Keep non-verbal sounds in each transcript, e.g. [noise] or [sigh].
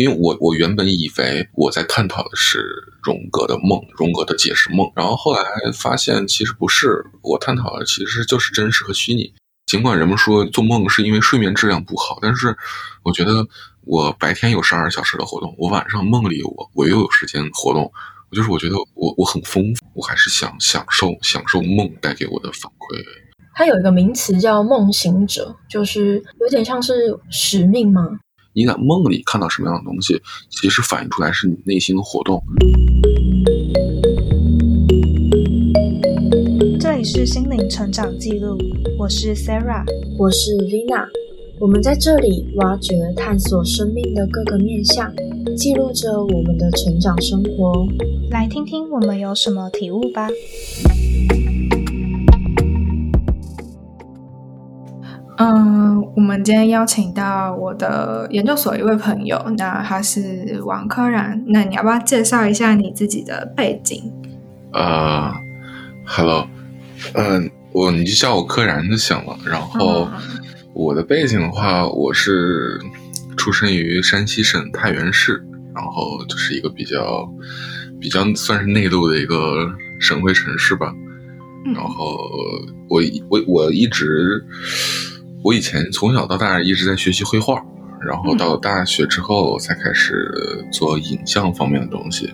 因为我我原本以为我在探讨的是荣格的梦，荣格的解释梦，然后后来发现其实不是，我探讨的其实就是真实和虚拟。尽管人们说做梦是因为睡眠质量不好，但是我觉得我白天有十二小时的活动，我晚上梦里我我又有时间活动，我就是我觉得我我很丰富，我还是想享受享受梦带给我的反馈。它有一个名词叫梦行者，就是有点像是使命吗？你在梦里看到什么样的东西，其实反映出来是你内心的活动。这里是心灵成长记录，我是 Sarah，我是 Vina，我们在这里挖掘、探索生命的各个面向，记录着我们的成长生活。来听听我们有什么体悟吧。嗯，我们今天邀请到我的研究所一位朋友，那他是王科然，那你要不要介绍一下你自己的背景？呃，Hello，嗯，我你就叫我柯然就行了。然后我的背景的话，我是出生于山西省太原市，然后就是一个比较比较算是内陆的一个省会城市吧。然后我我我一直。我以前从小到大一直在学习绘画，然后到了大学之后才开始做影像方面的东西，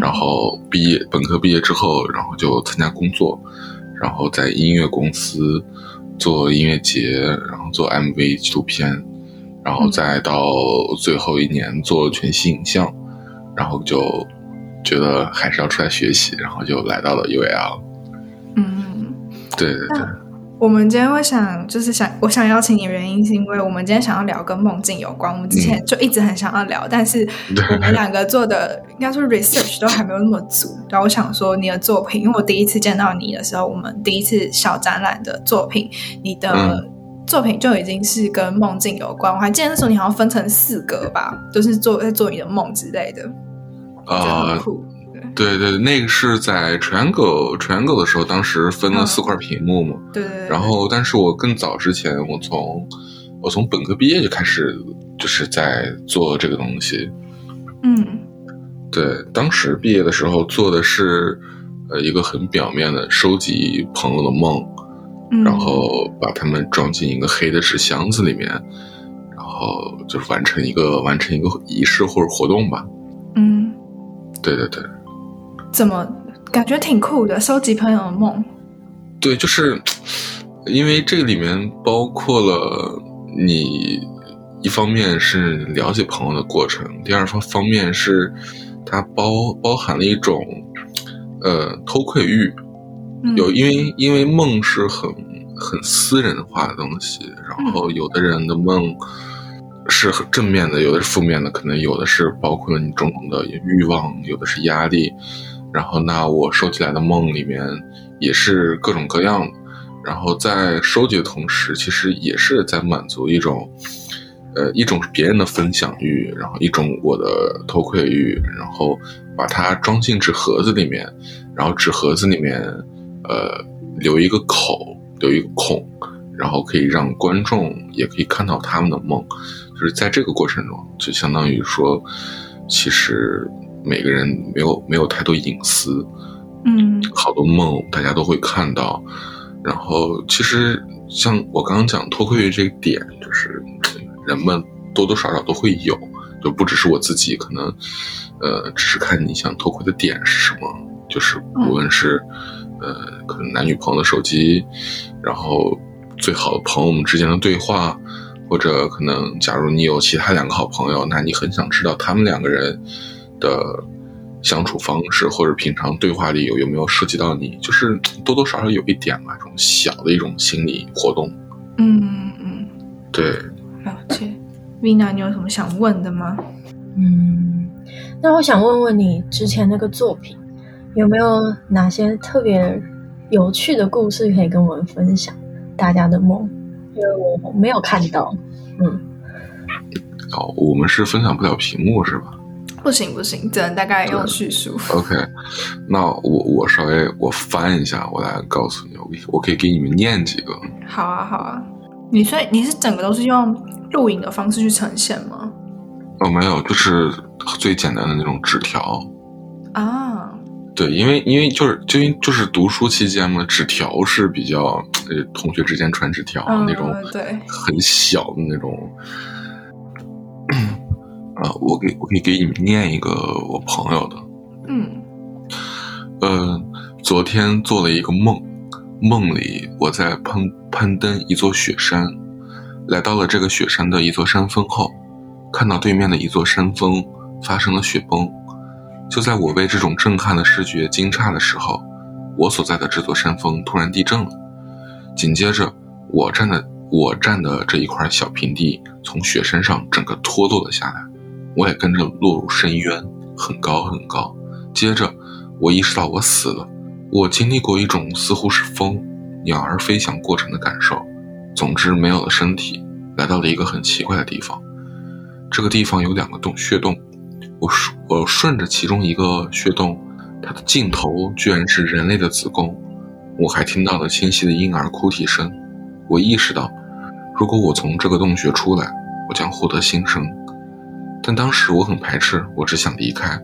然后毕业本科毕业之后，然后就参加工作，然后在音乐公司做音乐节，然后做 MV 纪录片，然后再到最后一年做全息影像，然后就觉得还是要出来学习，然后就来到了 UAL。嗯，对对对。我们今天会想，就是想我想邀请你的原因，是因为我们今天想要聊跟梦境有关。我们之前就一直很想要聊，但是我们两个做的应该说 research 都还没有那么足。然后我想说，你的作品，因为我第一次见到你的时候，我们第一次小展览的作品，你的作品就已经是跟梦境有关。我还记得那时候你好像分成四格吧，都是做在做你的梦之类的，啊。对对，那个是在 Triangle Triangle 的时候，当时分了四块屏幕嘛。对对。然后，但是我更早之前，我从我从本科毕业就开始，就是在做这个东西。嗯。对，当时毕业的时候做的是呃一个很表面的收集朋友的梦，然后把他们装进一个黑的纸箱子里面，然后就是完成一个完成一个仪式或者活动吧。嗯。对对对。怎么感觉挺酷的？收集朋友的梦，对，就是因为这个里面包括了你一方面是了解朋友的过程，第二方方面是它包包含了一种呃偷窥欲，有因为因为梦是很很私人化的东西，然后有的人的梦是很正面的，有的是负面的，可能有的是包括了你种种的欲望，有的是压力。然后，那我收集来的梦里面也是各种各样。然后在收集的同时，其实也是在满足一种，呃，一种别人的分享欲，然后一种我的偷窥欲。然后把它装进纸盒子里面，然后纸盒子里面，呃，留一个口，留一个孔，然后可以让观众也可以看到他们的梦。就是在这个过程中，就相当于说，其实。每个人没有没有太多隐私，嗯，好多梦大家都会看到，然后其实像我刚刚讲偷窥这个点，就是人们多多少少都会有，就不只是我自己，可能呃，只是看你想偷窥的点是什么，就是无论是呃，可能男女朋友的手机，然后最好的朋友们之间的对话，或者可能假如你有其他两个好朋友，那你很想知道他们两个人。的相处方式，或者平常对话里有有没有涉及到你，就是多多少少有一点嘛，这种小的一种心理活动。嗯嗯，对。了解，Vina，你有什么想问的吗？嗯，那我想问问你之前那个作品有没有哪些特别有趣的故事可以跟我们分享？大家的梦，因为我没有看到。嗯。哦，我们是分享不了屏幕是吧？不行不行，只能大概用叙述。OK，那我我稍微我翻一下，我来告诉你，我我可以给你们念几个。好啊好啊，你所以你是整个都是用录影的方式去呈现吗？哦，没有，就是最简单的那种纸条。啊，对，因为因为就是就因就是读书期间嘛，纸条是比较呃同学之间传纸条、嗯那种对，很小的那种。啊，我给我可以给你们念一个我朋友的，嗯呃，昨天做了一个梦，梦里我在攀攀登一座雪山，来到了这个雪山的一座山峰后，看到对面的一座山峰发生了雪崩。就在我为这种震撼的视觉惊诧的时候，我所在的这座山峰突然地震了。紧接着，我站的我站的这一块小平地从雪山上整个脱落了下来，我也跟着落入深渊，很高很高。接着，我意识到我死了。我经历过一种似乎是风、鸟儿飞翔过程的感受。总之，没有了身体，来到了一个很奇怪的地方。这个地方有两个洞穴洞，我顺我顺着其中一个穴洞，它的尽头居然是人类的子宫。我还听到了清晰的婴儿哭啼声。我意识到，如果我从这个洞穴出来，我将获得新生。但当时我很排斥，我只想离开。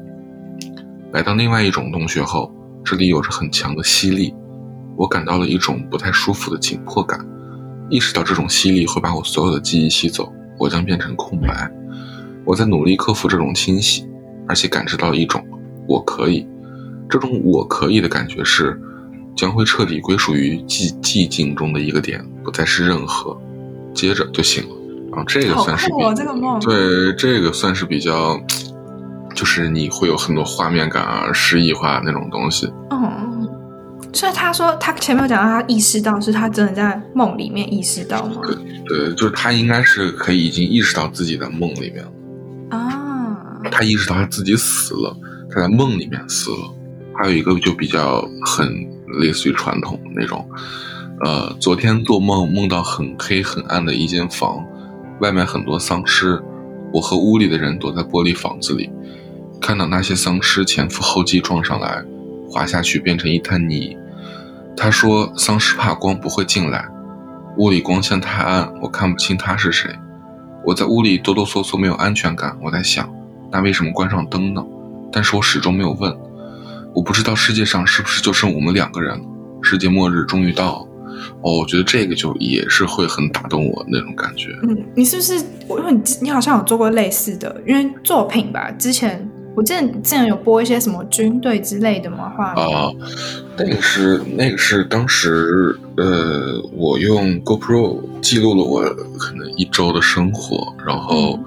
来到另外一种洞穴后，这里有着很强的吸力，我感到了一种不太舒服的紧迫感。意识到这种吸力会把我所有的记忆吸走，我将变成空白。我在努力克服这种侵袭，而且感知到一种我可以。这种我可以的感觉是，将会彻底归属于寂寂静中的一个点，不再是任何。接着就醒了。这个算是比、酷哦，这个梦。对，这个算是比较，就是你会有很多画面感啊、诗意化那种东西。嗯，所以他说他前面有讲到他意识到是他真的在梦里面意识到吗？对，就是他应该是可以已经意识到自己在梦里面了，啊，他意识到他自己死了，他在梦里面死了。还有一个就比较很类似于传统的那种，呃，昨天做梦梦到很黑很暗的一间房，外面很多丧尸，我和屋里的人躲在玻璃房子里，看到那些丧尸前赴后继撞上来，滑下去变成一滩泥。他说丧尸怕光不会进来，屋里光线太暗，我看不清他是谁。我在屋里哆哆嗦嗦，没有安全感。我在想，那为什么关上灯呢？但是我始终没有问。我不知道世界上是不是就剩我们两个人了。世界末日终于到了。哦，我觉得这个就也是会很打动我那种感觉。嗯，你是不是？我因为你你好像有做过类似的，因为作品吧，之前我记得你之前有播一些什么军队之类的嘛画面。啊、那个是那个是当时呃，我用 GoPro 记录了我可能一周的生活，然后、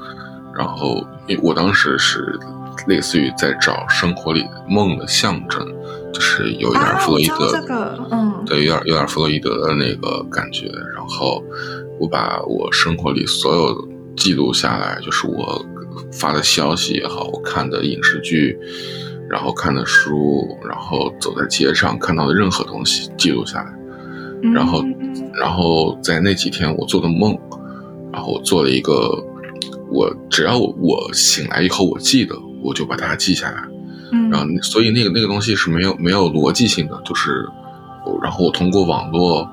然后因为我当时是类似于在找生活里梦的象征，就是有一点啊，弗洛伊德，嗯，对，有点有点弗洛伊德的那个感觉。然后我把我生活里所有记录下来，就是我发的消息也好，我看的影视剧，然后看的书，然后走在街上看到的任何东西记录下来。嗯然后然后在那几天我做的梦，然后我做了一个，我只要我我醒来以后我记得，我就把它记下来。嗯，然后所以那个那个东西是没有没有逻辑性的，就是然后我通过网络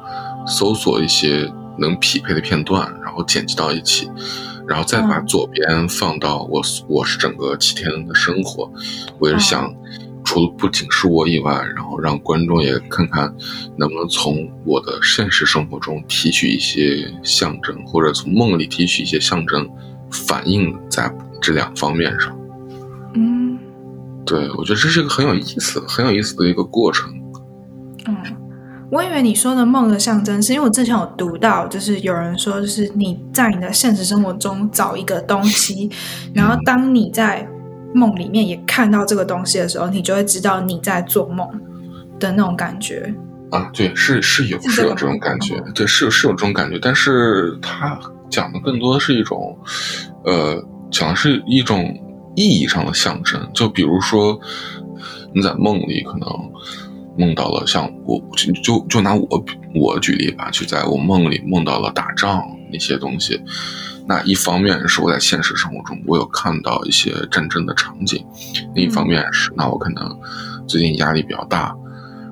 搜索一些能匹配的片段，然后剪辑到一起，然后再把嗯左边放到我我是整个七天的生活，我也是想。除了不仅是我以外，然后让观众也看看能不能从我的现实生活中提取一些象征，或者从梦里提取一些象征，反映在这两方面上。嗯对，我觉得这是一个很有意思、很有意思的一个过程。嗯，我以为你说的梦的象征，是因为我之前有读到，就是有人说，就是你在你的现实生活中找一个东西，然后当你在梦里面也看到这个东西的时候，你就会知道你在做梦的那种感觉。啊，对，是是有是有这种感觉，对，是有是有这种感觉，但是它讲的更多的是一种，呃，讲的是一种意义上的象征，就比如说你在梦里可能梦到了像我就就拿我我举例吧，就在我梦里梦到了打仗那些东西。那一方面是我在现实生活中我有看到一些战争的场景，另一方面是那我可能最近压力比较大，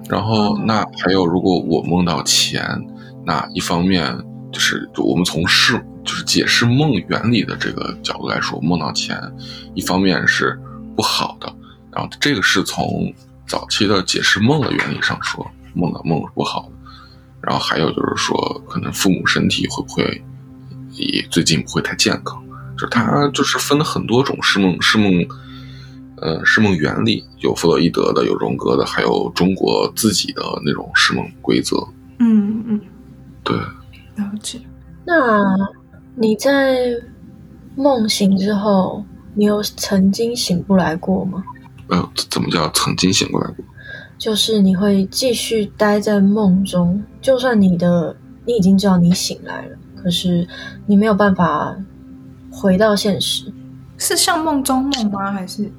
然后那还有如果我梦到钱，那一方面就是就我们从事就是解释梦原理的这个角度来说，梦到钱，一方面是不好的，然后这个是从早期的解释梦的原理上说，梦到梦是不好的。然后还有就是说，可能父母身体会不会也最近不会太健康？就是它就是分了很多种释梦释梦，呃，释梦原理，有弗洛伊德的，有荣格的，还有中国自己的那种释梦规则。嗯嗯，对，了解。那你在梦醒之后，你有曾经醒不来过吗？呃，怎么叫曾经醒过来过？就是你会继续待在梦中，就算你的你已经知道你醒来了，可是你没有办法回到现实。是像梦中梦吗？还是？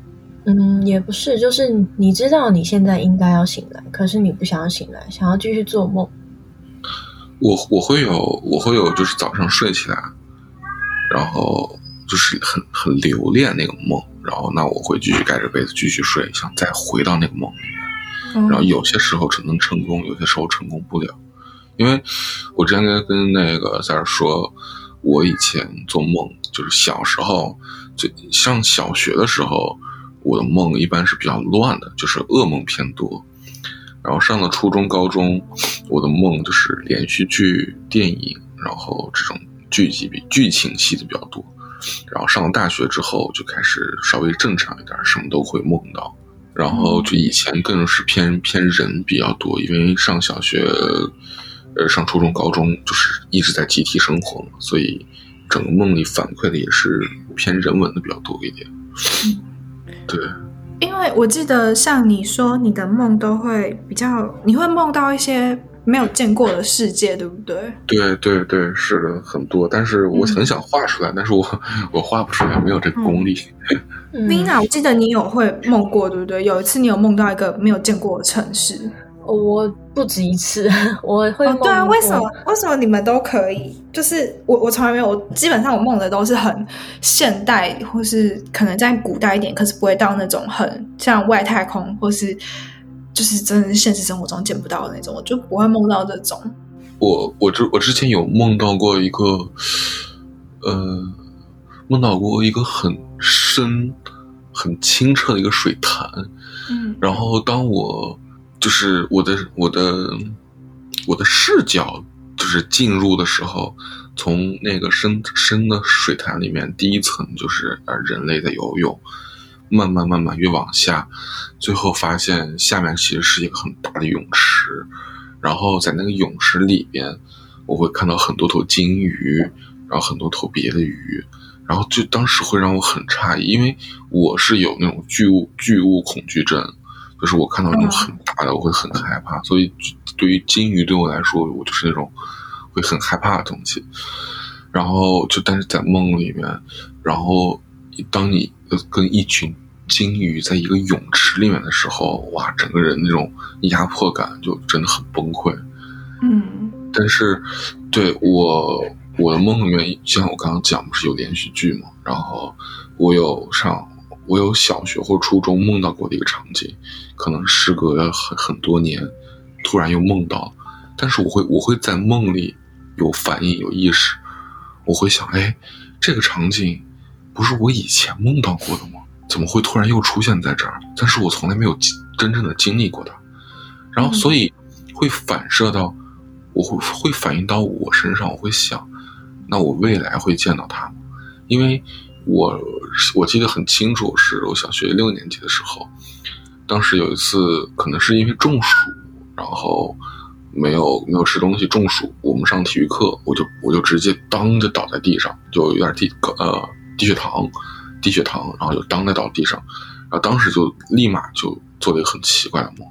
嗯，也不是，就是你知道你现在应该要醒来，可是你不想要醒来，想要继续做梦。我我会有我会有，就是早上睡起来，然后就是很很留恋那个梦，然后那我会继续盖着被子继续睡，想再回到那个梦里面。然后有些时候只能成功，有些时候成功不了，因为我之前跟跟那个在这说，我以前做梦就是小时候就上小学的时候，我的梦一般是比较乱的，就是噩梦偏多。然后上了初中、高中，我的梦就是连续剧、电影，然后这种剧集比剧情戏的比较多。然后上了大学之后，就开始稍微正常一点，什么都会梦到。然后就以前更是偏偏人比较多，因为上小学，呃，上初中、高中就是一直在集体生活嘛，所以整个梦里反馈的也是偏人文的比较多一点。对，因为我记得像你说，你的梦都会比较，你会梦到一些没有见过的世界，对不对？对对对，是的，很多。但是我很想画出来，但是我 [laughs] 我画不出来，没有这个功力。Vina，我记得你有会梦过，对不对？有一次你有梦到一个没有见过的城市，我不止一次，[laughs] 我会梦。对啊，为什么？为什么你们都可以？就是我，我从来没有，我基本上我梦的都是很现代，或是可能在古代一点，可是不会到那种很像外太空，或是就是真的是现实生活中见不到的那种，我就不会梦到这种。我我之我之前有梦到过一个，呃，梦到过一个很深。很清澈的一个水潭，嗯，然后当我就是我的我的我的视角就是进入的时候，从那个深深的水潭里面，第一层就是呃人类在游泳，慢慢慢慢越往下，最后发现下面其实是一个很大的泳池，然后在那个泳池里边，我会看到很多头金鱼，然后很多头别的鱼。然后就当时会让我很诧异，因为我是有那种巨物巨物恐惧症，就是我看到那种很大的我会很害怕，所以对于金鱼对我来说，我就是那种会很害怕的东西。然后就但是在梦里面，然后当你跟一群金鱼在一个泳池里面的时候，哇，整个人那种压迫感就真的很崩溃。嗯，但是对我。我的梦里面，像我刚刚讲，不是有连续剧嘛？然后我有上，我有小学或初中梦到过的一个场景，可能时隔很很多年，突然又梦到，但是我会我会在梦里有反应有意识，我会想，哎，这个场景不是我以前梦到过的吗？怎么会突然又出现在这儿？但是我从来没有真正的经历过它，然后所以会反射到，我会会反映到我身上，我会想。那我未来会见到他吗？因为我我记得很清楚，是我小学六年级的时候，当时有一次可能是因为中暑，然后没有没有吃东西中暑，我们上体育课，我就我就直接当着倒在地上，就有点低呃低血糖，低血糖，然后就当着倒地上，然后当时就立马就做了一个很奇怪的梦，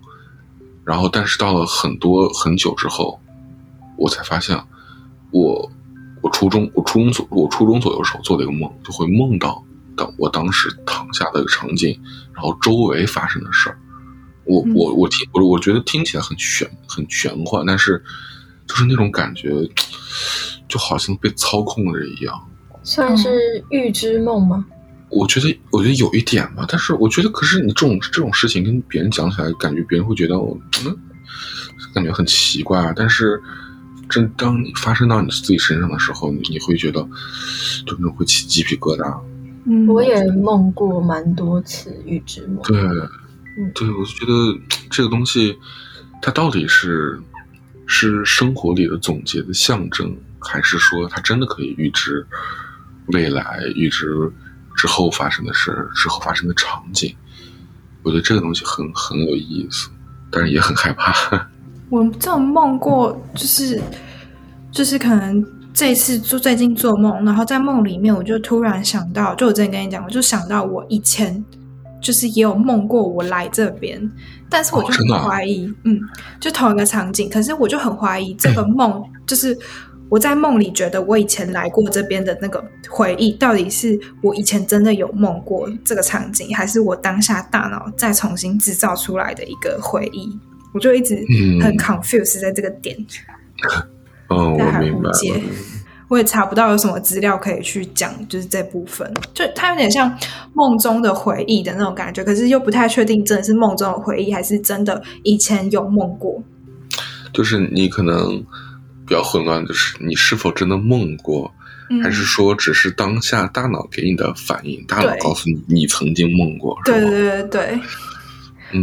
然后但是到了很多很久之后，我才发现我。我初中，我初中左，我初中左右时候做的一个梦，就会梦到当我当时躺下的一个场景，然后周围发生的事儿。我我我听我我觉得听起来很玄很玄幻，但是就是那种感觉，就好像被操控着一样。算是预知梦吗？我觉得我觉得有一点吧，但是我觉得可是你这种这种事情跟别人讲起来，感觉别人会觉得我嗯，感觉很奇怪啊，但是。真当你发生到你自己身上的时候，你你会觉得，就那种会起鸡皮疙瘩。嗯，我也梦过蛮多次预知梦。对，对，我就觉得这个东西，它到底是是生活里的总结的象征，还是说它真的可以预知未来、预知之后发生的事、之后发生的场景？我觉得这个东西很很有意思，但是也很害怕。我这种梦过，就是就是可能这次做最近做梦，然后在梦里面，我就突然想到，就我之前跟你讲，我就想到我以前就是也有梦过我来这边，但是我就很怀疑，嗯，就同一个场景，可是我就很怀疑这个梦，[laughs] 就是我在梦里觉得我以前来过这边的那个回忆，到底是我以前真的有梦过这个场景，还是我当下大脑再重新制造出来的一个回忆？我就一直很 confused 在这个点。[laughs] 哦，我明白。我也查不到有什么资料可以去讲，就是这部分，就它有点像梦中的回忆的那种感觉，可是又不太确定真的是梦中的回忆，还是真的以前有梦过。就是你可能比较混乱，就是你是否真的梦过，还是说只是当下大脑给你的反应，大脑告诉你你曾经梦过？对对对对，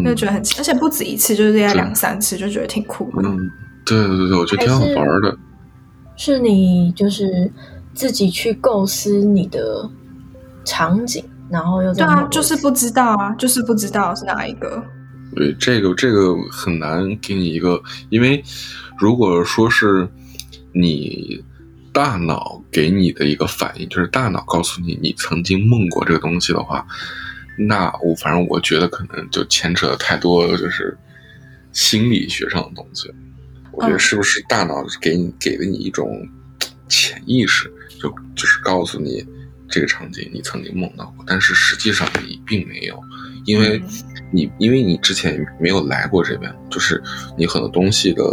就觉得很，而且不止一次，就是这样两三次，就觉得挺酷的。嗯，对对对，我觉得挺好玩的。是你就是自己去构思你的场景，然后又对啊，就是不知道啊，就是不知道是哪一个。对，这个这个很难给你一个，因为如果说是你大脑给你的一个反应，就是大脑告诉你你曾经梦过这个东西的话，那我反正我觉得可能就牵扯太多，就是心理学上的东西。我觉得是不是大脑给你给了你一种潜意识，就就是告诉你这个场景你曾经梦到过，但是实际上你并没有，因为你因为你之前没有来过这边，就是你很多东西的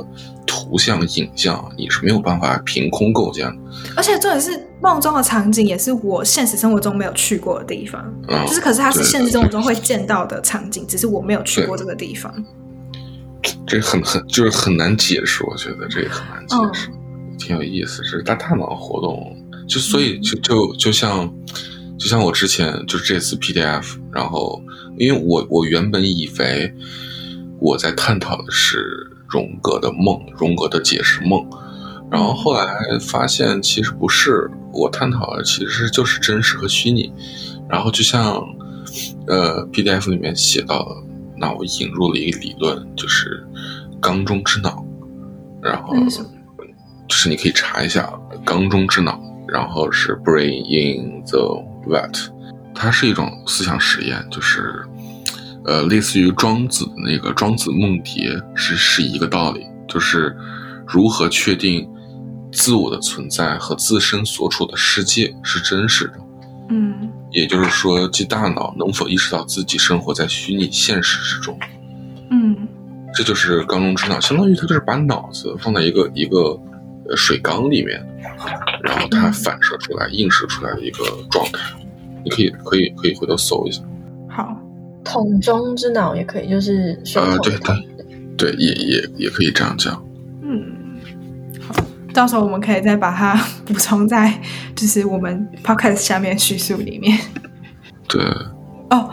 图像影像你是没有办法凭空构建的。而且重点是梦中的场景也是我现实生活中没有去过的地方，就是可是它是现实生活中会见到的场景，只是我没有去过这个地方。这很很就是很难解释，我觉得这个很难解释，挺有意思。这是大大脑活动，就所以就就就像就像我之前就是这次 PDF，然后因为我我原本以为我在探讨的是荣格的梦，荣格的解释梦，然后后来发现其实不是，我探讨的其实就是真实和虚拟。然后就像呃 PDF 里面写到的。那我引入了一个理论，就是缸中之脑，然后就是你可以查一下缸中之脑，然后是 brain in the vat，它是一种思想实验，就是呃类似于庄子的那个庄子梦蝶是是一个道理，就是如何确定自我的存在和自身所处的世界是真实的，嗯。也就是说，即大脑能否意识到自己生活在虚拟现实之中？嗯，这就是缸中之脑，相当于它就是把脑子放在一个一个呃水缸里面，然后它反射出来、映射出来的一个状态。你可以可以可以回头搜一下。好，桶中之脑也可以，就是呃，对对对，也也也可以这样讲。嗯到时候我们可以再把它 [laughs] 补充在，就是我们 podcast 下面叙述里面。对。[laughs] 哦，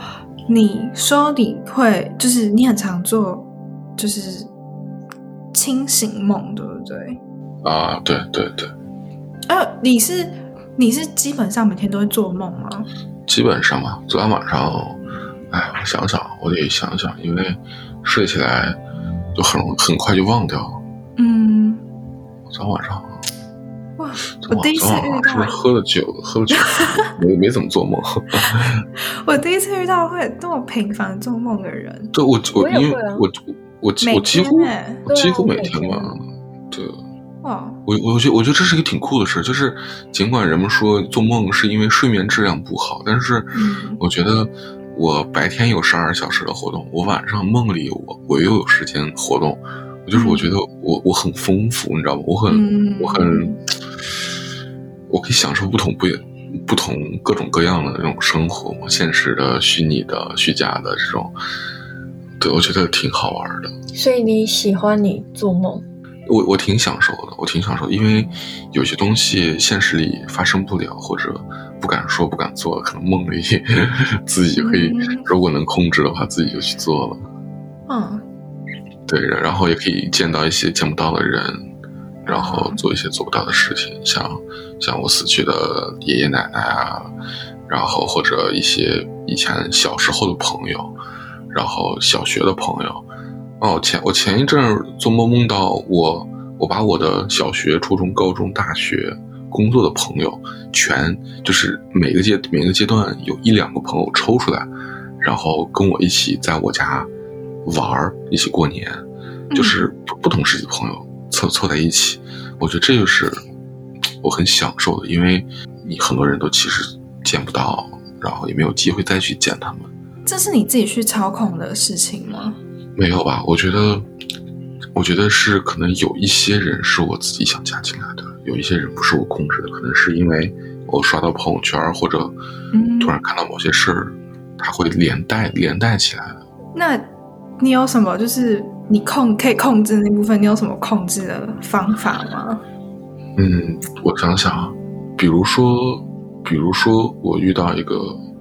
你说你会，就是你很常做，就是清醒梦，对不对？啊，对对对。呃，你是你是基本上每天都会做梦吗？基本上吧。昨天晚上，哎，我想想，我得想想，因为睡起来就很很快就忘掉了。嗯。昨天晚上，哇！我第一次遇到，是不是喝了酒？喝了酒，[laughs] 没没怎么做梦。[laughs] 我第一次遇到会这么频繁做梦的人。对，我我因为我我我几乎几乎每天吧。对。哇！我我觉得我觉得这是一个挺酷的事，就是尽管人们说做梦是因为睡眠质量不好，但是我觉得我白天有十二小时的活动，我晚上梦里我我又有时间活动。就是我觉得我我很丰富，你知道吗？我很我很，我可以享受不同不不同各种各样的那种生活，现实的、虚拟的、虚假的这种，对我觉得挺好玩的。所以你喜欢你做梦？我我挺享受的，我挺享受，因为有些东西现实里发生不了，或者不敢说、不敢做，可能梦里 [laughs] 自己可以，如果能控制的话，自己就去做了。嗯，对，然后也可以见到一些见不到的人，然后做一些做不到的事情，像像我死去的爷爷奶奶啊，然后或者一些以前小时候的朋友，然后小学的朋友。哦，前我前一阵做梦梦到我，我把我的小学、初中、高中、大学、工作的朋友，全就是每个阶每个阶段有一两个朋友抽出来，然后跟我一起在我家玩儿，一起过年，就是不不同时期的朋友凑凑在一起，我觉得这就是我很享受的，因为你很多人都其实见不到，然后也没有机会再去见他们。这是你自己去操控的事情吗？没有吧？我觉得，我觉得是可能有一些人是我自己想加进来的，有一些人不是我控制的，可能是因为我刷到朋友圈或者突然看到某些事儿，它会连带连带起来。那你有什么就是你控可以控制那部分？你有什么控制的方法吗？嗯，我想想，比如说，比如说我遇到一个，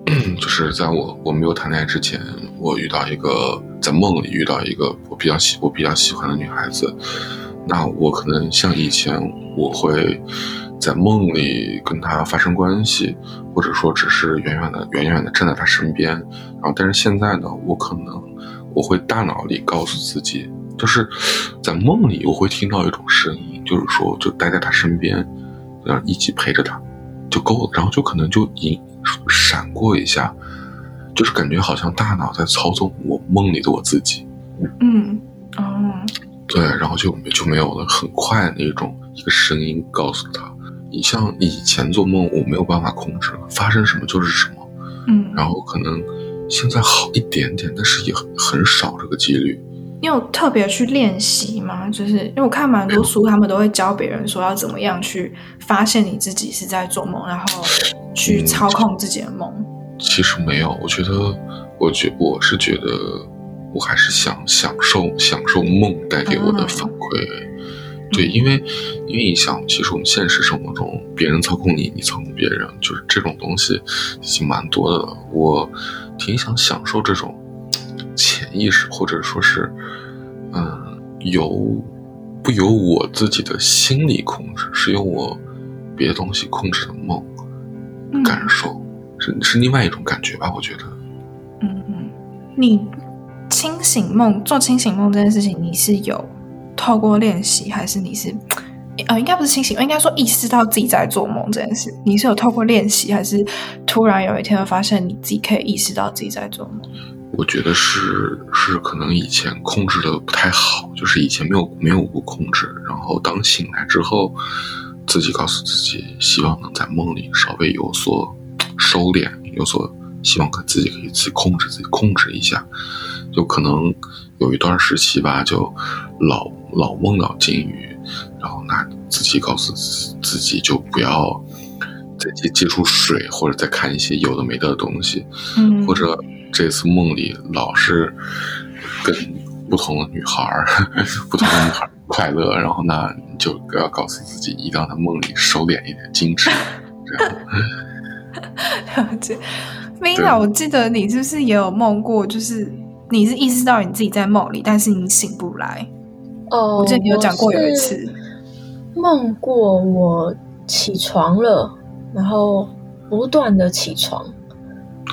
[clears throat] 就是在我我没有谈恋爱之前，我遇到一个。在梦里遇到一个我比较喜我比较喜欢的女孩子，那我可能像以前我会在梦里跟她发生关系，或者说只是远远的远远的站在她身边。然后，但是现在呢，我可能我会大脑里告诉自己，就是在梦里我会听到一种声音，就是说就待在她身边，然后一起陪着她就够了。然后就可能就一闪过一下。就是感觉好像大脑在操纵我梦里的我自己，嗯，哦，对，然后就就没有了很快那种一个声音告诉他，你像以前做梦我没有办法控制，发生什么就是什么，嗯，然后可能现在好一点点，但是也很很少这个几率。你有特别去练习吗？就是因为我看蛮多书，他们都会教别人说要怎么样去发现你自己是在做梦，然后去操控自己的梦。其实没有，我觉得，我觉我是觉得，我还是想享受享受梦带给我的反馈。对，因为因为你想，其实我们现实生活中，别人操控你，你操控别人，就是这种东西已经蛮多的了。我挺想享受这种潜意识，或者说是，嗯，由不由我自己的心理控制，是由我别的东西控制的梦感受。是是另外一种感觉吧，我觉得。嗯嗯，你清醒梦做清醒梦这件事情，你是有透过练习，还是你是呃，应该不是清醒，应该说意识到自己在做梦这件事，你是有透过练习，还是突然有一天会发现你自己可以意识到自己在做梦？我觉得是是可能以前控制的不太好，就是以前没有没有过控制，然后当醒来之后，自己告诉自己，希望能在梦里稍微有所。收敛，有所希望，可自己可以自己控制自己，控制一下。就可能有一段时期吧，就老老梦到金鱼，然后那自己告诉自己，就不要再接接触水，或者再看一些有的没的东西。嗯，或者这次梦里老是跟不同的女孩儿，[laughs] 不同的女孩快乐，然后那就不要告诉自己，一定要在梦里收敛一点，矜持，这样。[laughs] 了解，Mina，我记得你是不是也有梦过？就是你是意识到你自己在梦里，但是你醒不来。哦，我记得你有讲过有一次梦过我起床了，然后不断的起床，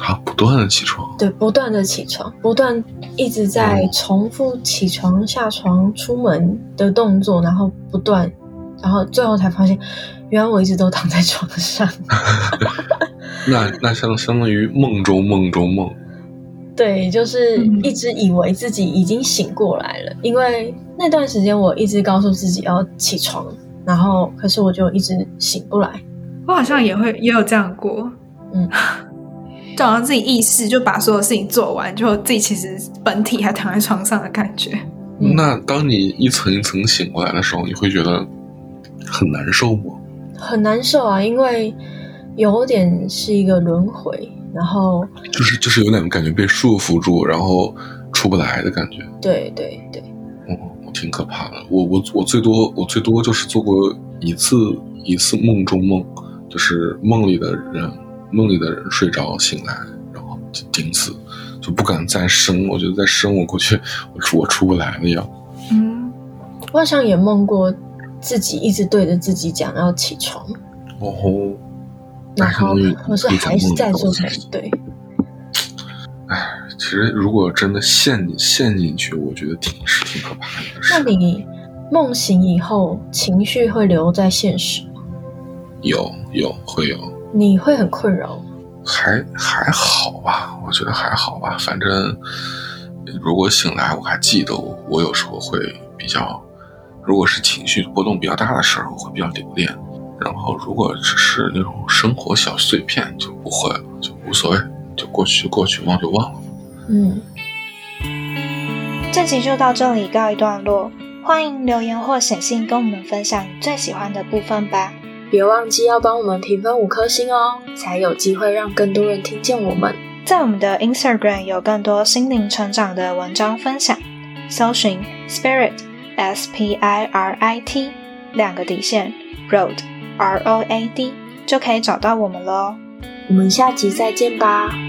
啊，不断的起床，对，不断的起床，不断一直在重复起床、下床、出门的动作，然后不断，然后最后才发现。原来我一直都躺在床上，[laughs] 那那相相当于梦中梦中梦，对，就是一直以为自己已经醒过来了，因为那段时间我一直告诉自己要起床，然后可是我就一直醒不来。我好像也会也有这样过，嗯，[laughs] 就好像自己意识就把所有事情做完，就自己其实本体还躺在床上的感觉。那当你一层一层醒过来的时候，你会觉得很难受吗？很难受啊，因为有点是一个轮回，然后就是就是有点感觉被束缚住，然后出不来的感觉。对对对，哦，挺可怕的。我我我最多我最多就是做过一次一次梦中梦，就是梦里的人梦里的人睡着醒来，然后就顶死，就不敢再生。我觉得再生我过去我出我出不来了要。嗯，我好像也梦过自己一直对着自己讲要起床，哦吼，然后但是可是还是在做才对。其实如果真的陷陷进去，我觉得挺是挺可怕的事。那你梦醒以后，情绪会留在现实吗？有有会有，你会很困扰吗？还还好吧，我觉得还好吧。反正如果醒来，我还记得我，我有时候会比较，如果是情绪波动比较大的时候，我会比较留恋。然后如果只是那种生活小碎片，就不会了，就无所谓，就过去就过去，忘就忘了。嗯，这集就到这里告一段落，欢迎留言或写信跟我们分享你最喜欢的部分吧。别忘记要帮我们评分五颗星哦，才有机会让更多人听见我们。在我们的 Instagram 有更多心灵成长的文章分享，搜寻 Spirit S P I R I T 两个底线 Road R O A D 就可以找到我们喽。我们下集再见吧。